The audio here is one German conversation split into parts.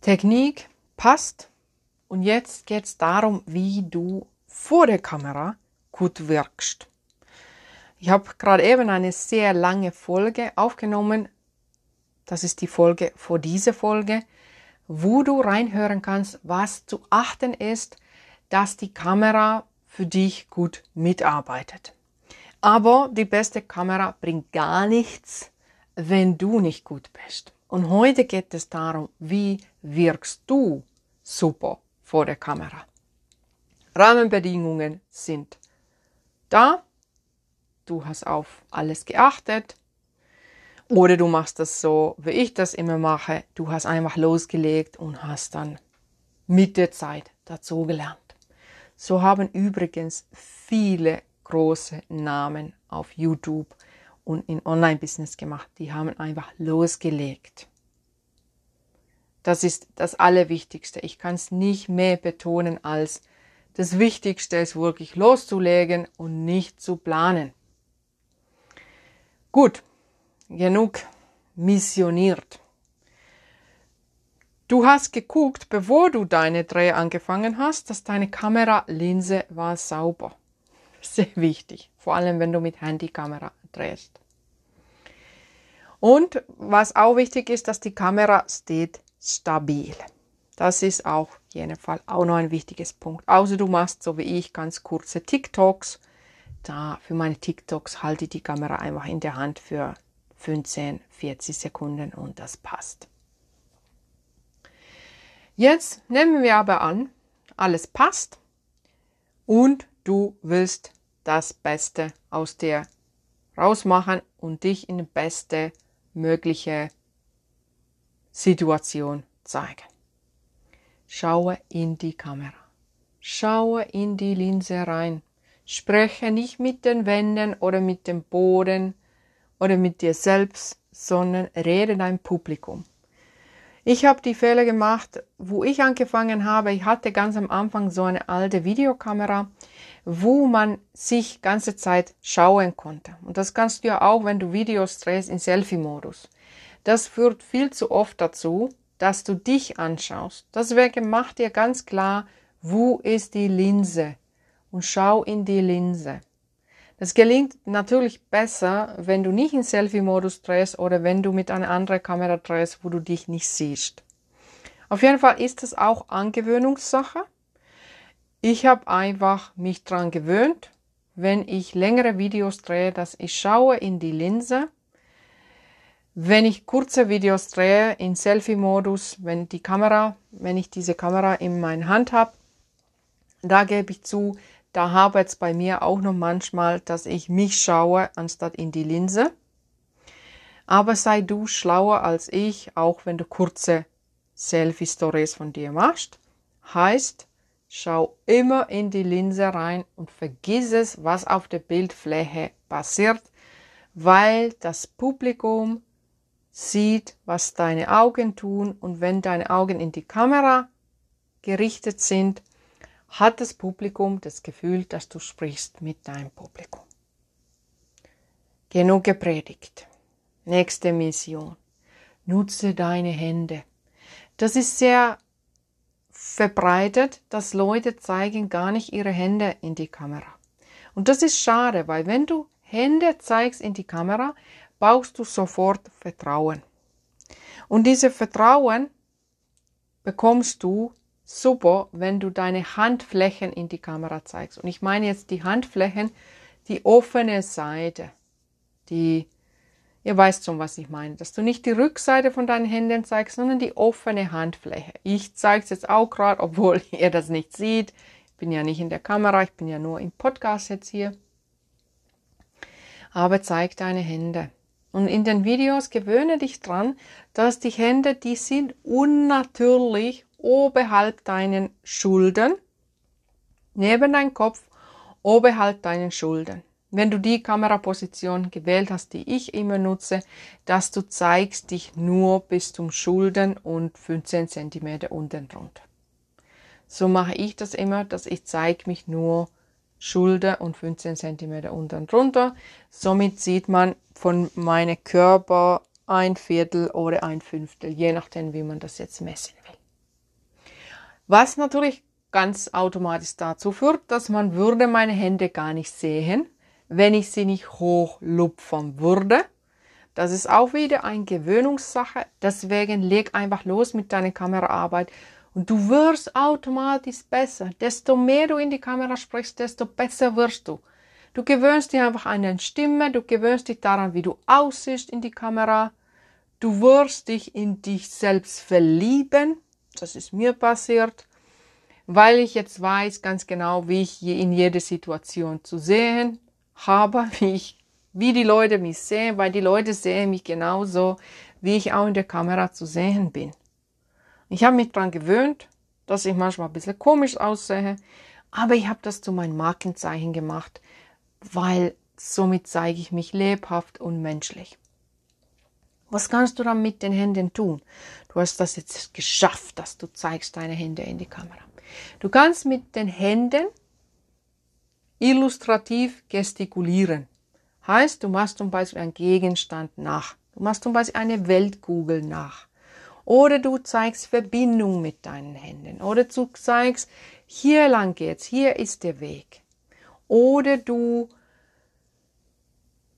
Technik passt. Und jetzt geht es darum, wie du vor der Kamera gut wirkst. Ich habe gerade eben eine sehr lange Folge aufgenommen. Das ist die Folge vor dieser Folge, wo du reinhören kannst, was zu achten ist, dass die Kamera für dich gut mitarbeitet. Aber die beste Kamera bringt gar nichts, wenn du nicht gut bist. Und heute geht es darum, wie wirkst du super vor der Kamera. Rahmenbedingungen sind da du hast auf alles geachtet. Oder du machst das so, wie ich das immer mache. Du hast einfach losgelegt und hast dann mit der Zeit dazu gelernt. So haben übrigens viele große Namen auf YouTube und in Online-Business gemacht. Die haben einfach losgelegt. Das ist das Allerwichtigste. Ich kann es nicht mehr betonen als das Wichtigste ist wirklich loszulegen und nicht zu planen. Gut, genug missioniert. Du hast geguckt, bevor du deine Dreh angefangen hast, dass deine Kameralinse war sauber. Sehr wichtig, vor allem wenn du mit Handykamera drehst. Und was auch wichtig ist, dass die Kamera steht stabil. Das ist auch jeden Fall auch noch ein wichtiges Punkt. Außer du machst so wie ich ganz kurze TikToks da für meine TikToks halte ich die Kamera einfach in der Hand für 15, 40 Sekunden und das passt. Jetzt nehmen wir aber an, alles passt und du willst das Beste aus dir rausmachen und dich in die beste mögliche Situation zeigen. Schaue in die Kamera. Schaue in die Linse rein. Spreche nicht mit den Wänden oder mit dem Boden oder mit dir selbst, sondern rede dein Publikum. Ich habe die Fehler gemacht, wo ich angefangen habe. Ich hatte ganz am Anfang so eine alte Videokamera, wo man sich ganze Zeit schauen konnte. Und das kannst du ja auch, wenn du Videos drehst, in Selfie-Modus. Das führt viel zu oft dazu, dass du dich anschaust. Deswegen mach dir ganz klar, wo ist die Linse? und schau in die Linse. Das gelingt natürlich besser, wenn du nicht in Selfie-Modus drehst oder wenn du mit einer anderen Kamera drehst, wo du dich nicht siehst. Auf jeden Fall ist es auch Angewöhnungssache. Ich habe einfach mich dran gewöhnt, wenn ich längere Videos drehe, dass ich schaue in die Linse. Wenn ich kurze Videos drehe in Selfie-Modus, wenn die Kamera, wenn ich diese Kamera in meiner Hand habe, da gebe ich zu, da habe es bei mir auch noch manchmal, dass ich mich schaue, anstatt in die Linse. Aber sei du schlauer als ich, auch wenn du kurze Selfie-Stories von dir machst. Heißt, schau immer in die Linse rein und vergiss es, was auf der Bildfläche passiert, weil das Publikum sieht, was deine Augen tun und wenn deine Augen in die Kamera gerichtet sind, hat das Publikum das Gefühl, dass du sprichst mit deinem Publikum. Genug gepredigt. Nächste Mission. Nutze deine Hände. Das ist sehr verbreitet, dass Leute zeigen gar nicht ihre Hände in die Kamera. Und das ist schade, weil wenn du Hände zeigst in die Kamera, baust du sofort Vertrauen. Und dieses Vertrauen bekommst du super, wenn du deine Handflächen in die Kamera zeigst. Und ich meine jetzt die Handflächen, die offene Seite, die, ihr weißt schon, was ich meine, dass du nicht die Rückseite von deinen Händen zeigst, sondern die offene Handfläche. Ich zeige es jetzt auch gerade, obwohl ihr das nicht seht. Ich bin ja nicht in der Kamera, ich bin ja nur im Podcast jetzt hier. Aber zeig deine Hände. Und in den Videos gewöhne dich dran, dass die Hände, die sind unnatürlich oberhalb deinen Schultern, neben deinem Kopf, oberhalb deinen Schultern. Wenn du die Kameraposition gewählt hast, die ich immer nutze, dass du zeigst dich nur bis zum Schultern und 15 cm unten drunter. So mache ich das immer, dass ich zeige mich nur Schulter und 15 cm unten drunter. Somit sieht man von meinem Körper ein Viertel oder ein Fünftel, je nachdem, wie man das jetzt messen will. Was natürlich ganz automatisch dazu führt, dass man würde meine Hände gar nicht sehen, wenn ich sie nicht hochlupfen würde. Das ist auch wieder eine Gewöhnungssache. Deswegen leg einfach los mit deiner Kameraarbeit und du wirst automatisch besser. Desto mehr du in die Kamera sprichst, desto besser wirst du. Du gewöhnst dich einfach an deine Stimme, du gewöhnst dich daran, wie du aussiehst in die Kamera. Du wirst dich in dich selbst verlieben. Das ist mir passiert weil ich jetzt weiß ganz genau, wie ich in jeder Situation zu sehen habe, wie ich, wie die Leute mich sehen, weil die Leute sehen mich genauso, wie ich auch in der Kamera zu sehen bin. Ich habe mich daran gewöhnt, dass ich manchmal ein bisschen komisch aussehe, aber ich habe das zu meinem Markenzeichen gemacht, weil somit zeige ich mich lebhaft und menschlich. Was kannst du dann mit den Händen tun? Du hast das jetzt geschafft, dass du zeigst deine Hände in die Kamera. Du kannst mit den Händen illustrativ gestikulieren. Heißt, du machst zum Beispiel einen Gegenstand nach. Du machst zum Beispiel eine Weltkugel nach. Oder du zeigst Verbindung mit deinen Händen. Oder du zeigst, hier lang geht's, hier ist der Weg. Oder du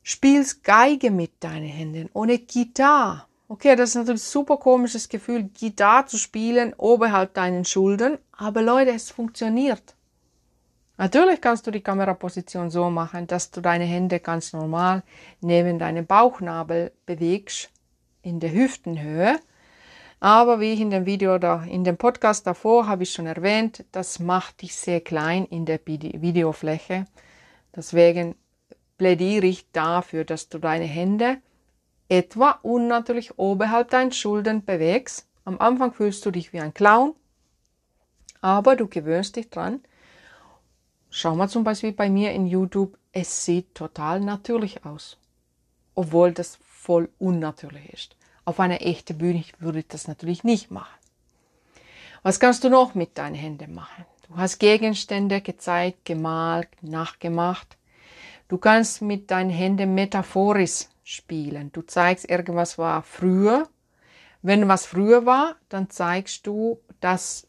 spielst Geige mit deinen Händen oder Gitarre. Okay, das ist natürlich ein super komisches Gefühl, Gitarre zu spielen oberhalb deinen Schultern, aber Leute, es funktioniert. Natürlich kannst du die Kameraposition so machen, dass du deine Hände ganz normal neben deinem Bauchnabel bewegst, in der Hüftenhöhe. Aber wie ich in dem Video oder in dem Podcast davor habe ich schon erwähnt, das macht dich sehr klein in der Videofläche. Deswegen plädiere ich dafür, dass du deine Hände etwa und natürlich oberhalb deinen Schultern bewegst. Am Anfang fühlst du dich wie ein Clown, aber du gewöhnst dich dran. Schau mal zum Beispiel bei mir in YouTube, es sieht total natürlich aus, obwohl das voll unnatürlich ist. Auf einer echten Bühne würde ich das natürlich nicht machen. Was kannst du noch mit deinen Händen machen? Du hast Gegenstände gezeigt, gemalt, nachgemacht. Du kannst mit deinen Händen metaphorisch spielen. Du zeigst, irgendwas war früher. Wenn was früher war, dann zeigst du, dass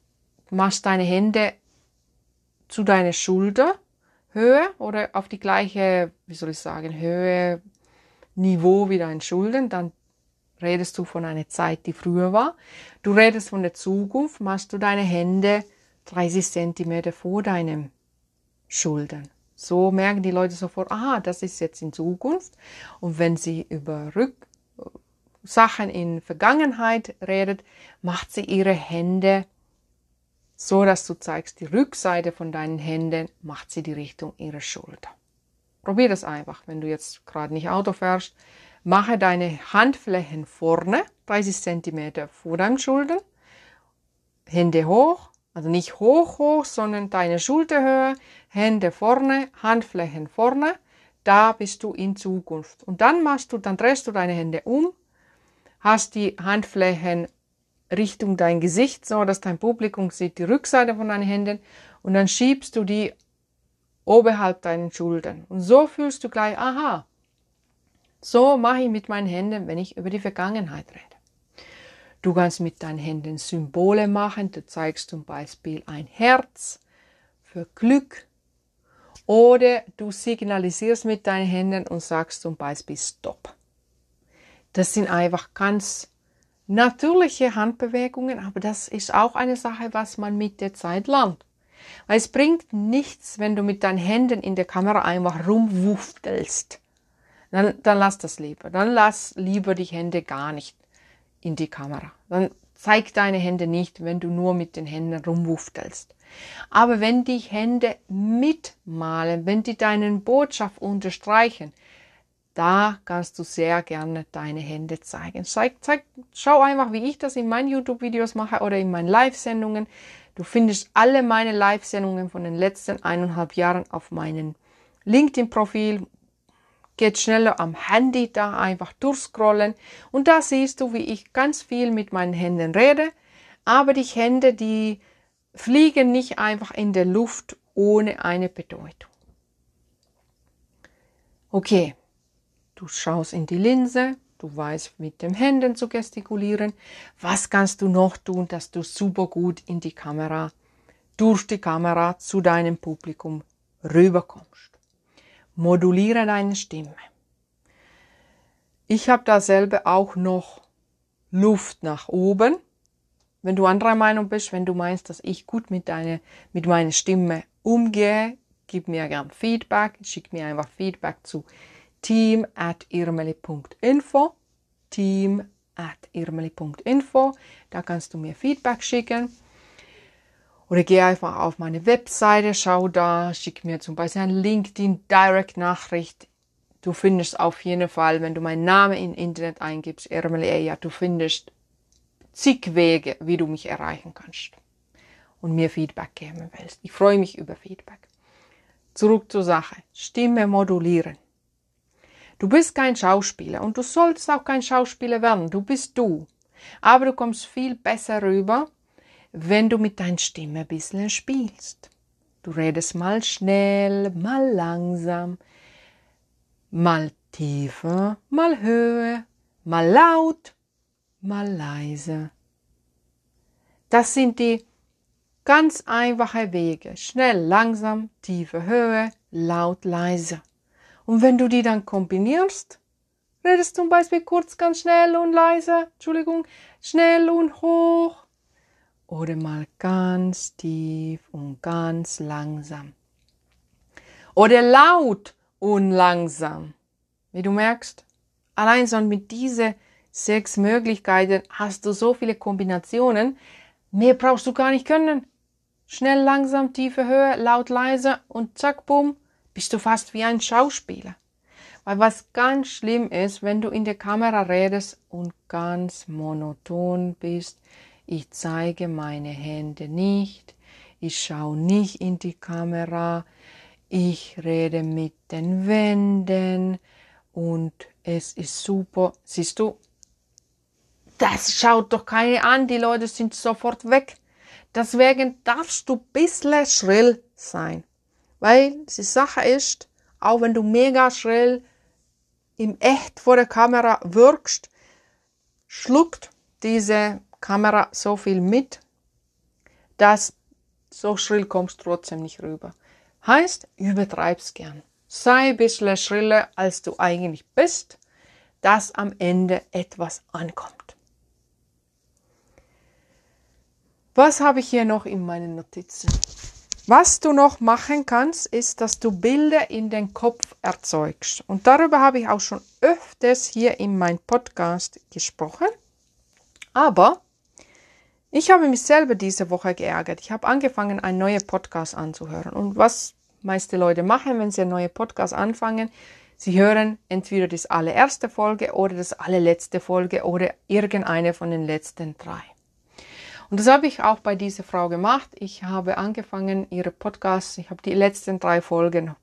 machst deine Hände zu deiner Schulterhöhe oder auf die gleiche, wie soll ich sagen, Höhe, Niveau wie deine Schultern, dann redest du von einer Zeit, die früher war. Du redest von der Zukunft, machst du deine Hände 30 Zentimeter vor deinem Schultern. So merken die Leute sofort, aha, das ist jetzt in Zukunft. Und wenn sie über Rück Sachen in Vergangenheit redet, macht sie ihre Hände so, dass du zeigst, die Rückseite von deinen Händen macht sie die Richtung ihrer Schulter. Probier das einfach, wenn du jetzt gerade nicht Auto fährst. Mache deine Handflächen vorne, 30 Zentimeter vor deinen Schultern. Hände hoch, also nicht hoch, hoch, sondern deine Schulterhöhe, Hände vorne, Handflächen vorne. Da bist du in Zukunft. Und dann machst du, dann drehst du deine Hände um, hast die Handflächen Richtung dein Gesicht, so dass dein Publikum sieht die Rückseite von deinen Händen und dann schiebst du die oberhalb deinen Schultern. Und so fühlst du gleich, aha, so mache ich mit meinen Händen, wenn ich über die Vergangenheit rede. Du kannst mit deinen Händen Symbole machen. Du zeigst zum Beispiel ein Herz für Glück. Oder du signalisierst mit deinen Händen und sagst zum Beispiel Stopp. Das sind einfach ganz natürliche Handbewegungen, aber das ist auch eine Sache, was man mit der Zeit lernt. Weil es bringt nichts, wenn du mit deinen Händen in der Kamera einfach rumwuftelst. Dann, dann lass das lieber. Dann lass lieber die Hände gar nicht in die Kamera. Dann zeig deine Hände nicht, wenn du nur mit den Händen rumwuftelst. Aber wenn die Hände mitmalen, wenn die deinen Botschaft unterstreichen, da kannst du sehr gerne deine Hände zeigen. Zeig, zeig, schau einfach, wie ich das in meinen YouTube-Videos mache oder in meinen Live-Sendungen. Du findest alle meine Live-Sendungen von den letzten eineinhalb Jahren auf meinem LinkedIn-Profil geht schneller am Handy da einfach durchscrollen und da siehst du, wie ich ganz viel mit meinen Händen rede, aber die Hände, die fliegen nicht einfach in der Luft ohne eine Bedeutung. Okay, du schaust in die Linse, du weißt mit den Händen zu gestikulieren. Was kannst du noch tun, dass du super gut in die Kamera durch die Kamera zu deinem Publikum rüberkommst. Moduliere deine Stimme. Ich habe da selber auch noch Luft nach oben. Wenn du anderer Meinung bist, wenn du meinst, dass ich gut mit, deiner, mit meiner Stimme umgehe, gib mir gern Feedback. Schick mir einfach Feedback zu team at irmeli.info. Team at irmeli.info. Da kannst du mir Feedback schicken. Oder geh einfach auf meine Webseite, schau da, schick mir zum Beispiel eine LinkedIn Direct Nachricht. Du findest auf jeden Fall, wenn du meinen Namen im Internet eingibst, Ermeli Eja, du findest zig Wege, wie du mich erreichen kannst und mir Feedback geben willst. Ich freue mich über Feedback. Zurück zur Sache. Stimme modulieren. Du bist kein Schauspieler und du solltest auch kein Schauspieler werden. Du bist du. Aber du kommst viel besser rüber, wenn du mit deiner Stimme ein bisschen spielst. Du redest mal schnell, mal langsam, mal tiefer, mal höher, mal laut, mal leise. Das sind die ganz einfachen Wege. Schnell, langsam, tiefe Höhe, laut, leise. Und wenn du die dann kombinierst, redest zum Beispiel kurz ganz schnell und leise, Entschuldigung, schnell und hoch oder mal ganz tief und ganz langsam. Oder laut und langsam. Wie du merkst, allein schon mit diesen sechs Möglichkeiten hast du so viele Kombinationen. Mehr brauchst du gar nicht können. Schnell, langsam, tiefe Höhe, laut, leise und zack, bumm, bist du fast wie ein Schauspieler. Weil was ganz schlimm ist, wenn du in der Kamera redest und ganz monoton bist, ich zeige meine Hände nicht, ich schaue nicht in die Kamera, ich rede mit den Wänden und es ist super. Siehst du, das schaut doch keine an, die Leute sind sofort weg. Deswegen darfst du bisschen schrill sein. Weil die Sache ist, auch wenn du mega schrill im Echt vor der Kamera wirkst, schluckt diese Kamera so viel mit, dass so schrill kommst trotzdem nicht rüber. Heißt, übertreib's gern. Sei ein bisschen schriller, als du eigentlich bist, dass am Ende etwas ankommt. Was habe ich hier noch in meinen Notizen? Was du noch machen kannst, ist, dass du Bilder in den Kopf erzeugst. Und darüber habe ich auch schon öfters hier in meinem Podcast gesprochen. Aber ich habe mich selber diese Woche geärgert. Ich habe angefangen, einen neuen Podcast anzuhören. Und was meiste Leute machen, wenn sie einen neuen Podcast anfangen, sie hören entweder das allererste Folge oder das allerletzte Folge oder irgendeine von den letzten drei. Und das habe ich auch bei dieser Frau gemacht. Ich habe angefangen, ihre Podcasts, ich habe die letzten drei Folgen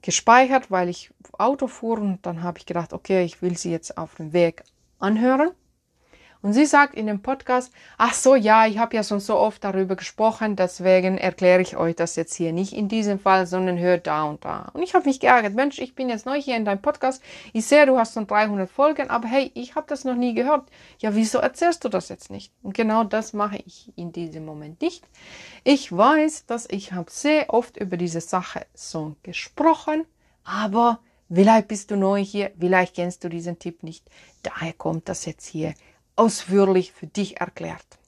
gespeichert, weil ich Auto fuhr und dann habe ich gedacht, okay, ich will sie jetzt auf dem Weg anhören. Und sie sagt in dem Podcast, ach so, ja, ich habe ja schon so oft darüber gesprochen, deswegen erkläre ich euch das jetzt hier nicht in diesem Fall, sondern hört da und da. Und ich habe mich geärgert, Mensch, ich bin jetzt neu hier in deinem Podcast, ich sehe, du hast schon 300 Folgen, aber hey, ich habe das noch nie gehört. Ja, wieso erzählst du das jetzt nicht? Und genau das mache ich in diesem Moment nicht. Ich weiß, dass ich habe sehr oft über diese Sache so gesprochen, aber vielleicht bist du neu hier, vielleicht kennst du diesen Tipp nicht. Daher kommt das jetzt hier ausführlich für dich erklärt.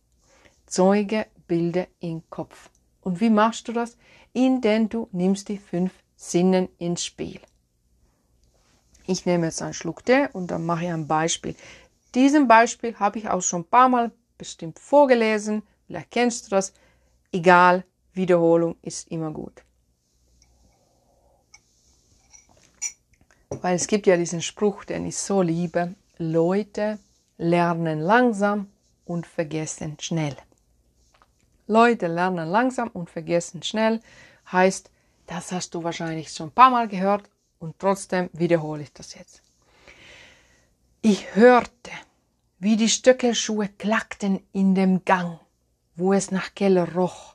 Zeuge Bilder im Kopf. Und wie machst du das? Indem du nimmst die fünf Sinnen ins Spiel. Ich nehme jetzt einen Schluck Tee und dann mache ich ein Beispiel. Diesen Beispiel habe ich auch schon ein paar Mal bestimmt vorgelesen. Vielleicht kennst du das. Egal, Wiederholung ist immer gut. Weil es gibt ja diesen Spruch, den ich so liebe. Leute lernen langsam und vergessen schnell. Leute lernen langsam und vergessen schnell heißt, das hast du wahrscheinlich schon ein paar Mal gehört und trotzdem wiederhole ich das jetzt. Ich hörte, wie die Stöckelschuhe klackten in dem Gang, wo es nach Keller roch.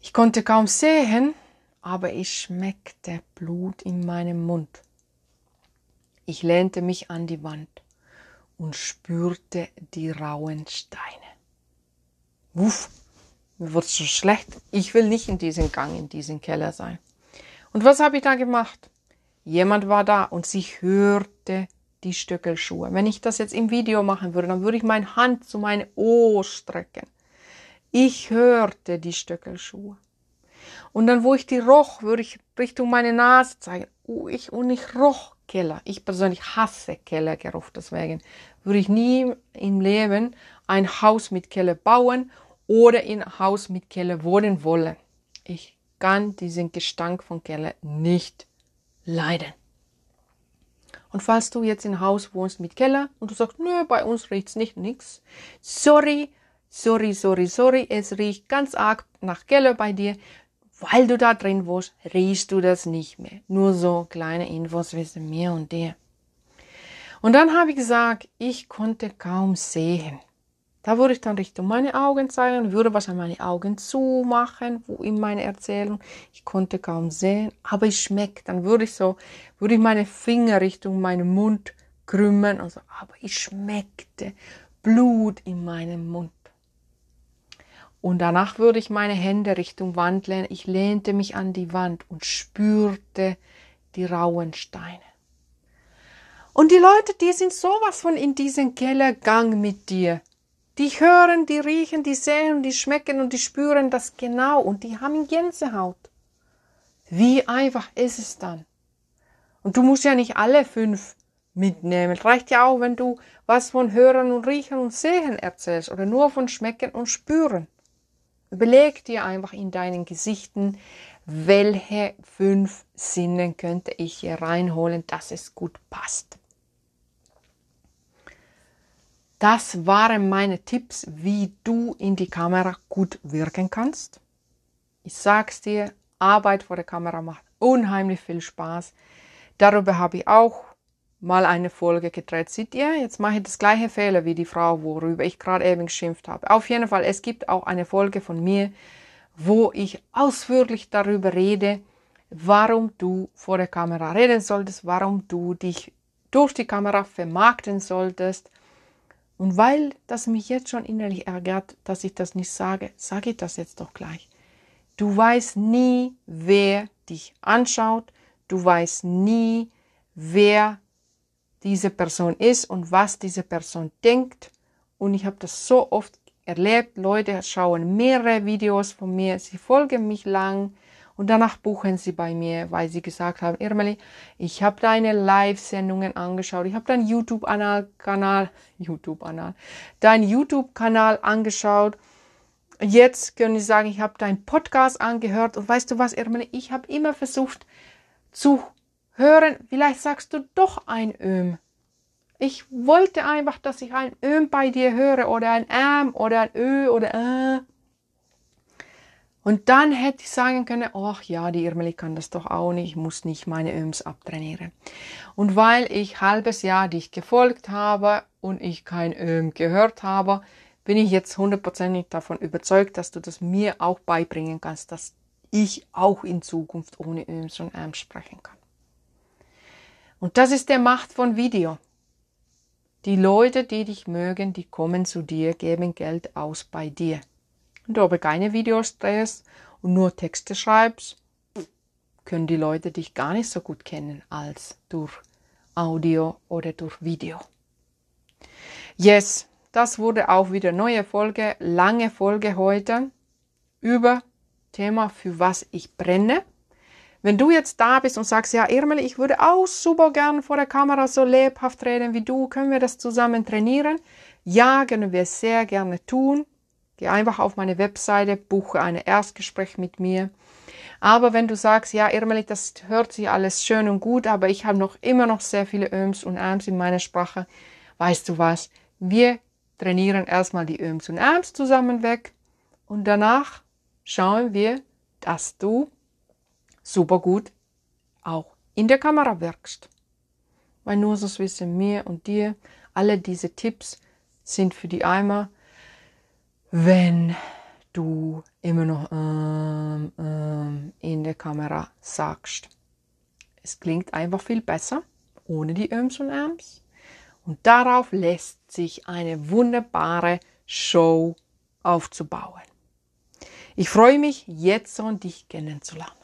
Ich konnte kaum sehen, aber ich schmeckte Blut in meinem Mund. Ich lehnte mich an die Wand und spürte die rauen Steine. Wuff, Mir wird so schlecht. Ich will nicht in diesem Gang, in diesem Keller sein. Und was habe ich da gemacht? Jemand war da und sie hörte die Stöckelschuhe. Wenn ich das jetzt im Video machen würde, dann würde ich meine Hand zu meinem Ohr strecken. Ich hörte die Stöckelschuhe. Und dann, wo ich die roch, würde ich Richtung meine Nase zeigen. Oh, ich, und ich roch Keller. Ich persönlich hasse Kellergeruch, deswegen würde ich nie im Leben ein Haus mit Keller bauen oder ein Haus mit Keller wohnen wollen. Ich kann diesen Gestank von Keller nicht leiden. Und falls du jetzt in Haus wohnst mit Keller und du sagst, nö, bei uns riecht's nicht nix. Sorry, sorry, sorry, sorry, es riecht ganz arg nach Keller bei dir. Weil du da drin wohnst, riechst du das nicht mehr. Nur so kleine Infos zwischen mir und dir. Und dann habe ich gesagt, ich konnte kaum sehen. Da würde ich dann Richtung meine Augen zeigen, würde wahrscheinlich meine Augen zumachen, wo in meiner Erzählung. Ich konnte kaum sehen, aber es schmeckt. Dann würde ich so, würde ich meine Finger Richtung meinen Mund krümmen und so, aber ich schmeckte Blut in meinem Mund. Und danach würde ich meine Hände Richtung Wand lehnen. Ich lehnte mich an die Wand und spürte die rauen Steine. Und die Leute, die sind sowas von in diesen Kellergang mit dir. Die hören, die riechen, die sehen, die schmecken und die spüren das genau und die haben Gänsehaut. Wie einfach ist es dann? Und du musst ja nicht alle fünf mitnehmen. Reicht ja auch, wenn du was von Hören und Riechen und Sehen erzählst oder nur von Schmecken und Spüren. Überleg dir einfach in deinen Gesichten, welche fünf Sinnen könnte ich hier reinholen, dass es gut passt. Das waren meine Tipps, wie du in die Kamera gut wirken kannst. Ich sag's dir, Arbeit vor der Kamera macht unheimlich viel Spaß. Darüber habe ich auch mal eine Folge gedreht. Seht ihr, jetzt mache ich das gleiche Fehler wie die Frau, worüber ich gerade eben geschimpft habe. Auf jeden Fall, es gibt auch eine Folge von mir, wo ich ausführlich darüber rede, warum du vor der Kamera reden solltest, warum du dich durch die Kamera vermarkten solltest, und weil das mich jetzt schon innerlich ärgert, dass ich das nicht sage, sage ich das jetzt doch gleich. Du weißt nie, wer dich anschaut. Du weißt nie, wer diese Person ist und was diese Person denkt. Und ich habe das so oft erlebt. Leute schauen mehrere Videos von mir, sie folgen mich lang, und danach buchen sie bei mir, weil sie gesagt haben, Irmeli, ich habe deine Live-Sendungen angeschaut, ich habe deinen YouTube-Kanal, YouTube-Kanal, deinen YouTube-Kanal angeschaut. Jetzt können sie sagen, ich habe deinen Podcast angehört und weißt du was, Irmeli, ich habe immer versucht zu hören, vielleicht sagst du doch ein Öm. Ich wollte einfach, dass ich ein Öm bei dir höre oder ein Äm oder ein Ö oder Äh. Und dann hätte ich sagen können, ach ja, die Irmeli kann das doch auch nicht, ich muss nicht meine Öms abtrainieren. Und weil ich halbes Jahr dich gefolgt habe und ich kein Öm gehört habe, bin ich jetzt hundertprozentig davon überzeugt, dass du das mir auch beibringen kannst, dass ich auch in Zukunft ohne Öms und Äms sprechen kann. Und das ist der Macht von Video. Die Leute, die dich mögen, die kommen zu dir, geben Geld aus bei dir. Wenn du aber keine Videos drehst und nur Texte schreibst, können die Leute dich gar nicht so gut kennen als durch Audio oder durch Video. Yes, das wurde auch wieder neue Folge, lange Folge heute über Thema, für was ich brenne. Wenn du jetzt da bist und sagst, ja, Irmel, ich würde auch super gern vor der Kamera so lebhaft reden wie du, können wir das zusammen trainieren? Ja, können wir sehr gerne tun. Geh einfach auf meine Webseite, buche ein Erstgespräch mit mir. Aber wenn du sagst, ja, Irmeli, das hört sich alles schön und gut, aber ich habe noch immer noch sehr viele Öms und Äms in meiner Sprache, weißt du was? Wir trainieren erstmal die Öms und Äms zusammen weg und danach schauen wir, dass du super gut auch in der Kamera wirkst. Weil nur so wissen mir und dir, alle diese Tipps sind für die Eimer, wenn du immer noch ähm, ähm, in der Kamera sagst. Es klingt einfach viel besser ohne die Öms und Äms. Und darauf lässt sich eine wunderbare Show aufzubauen. Ich freue mich jetzt schon, dich kennenzulernen.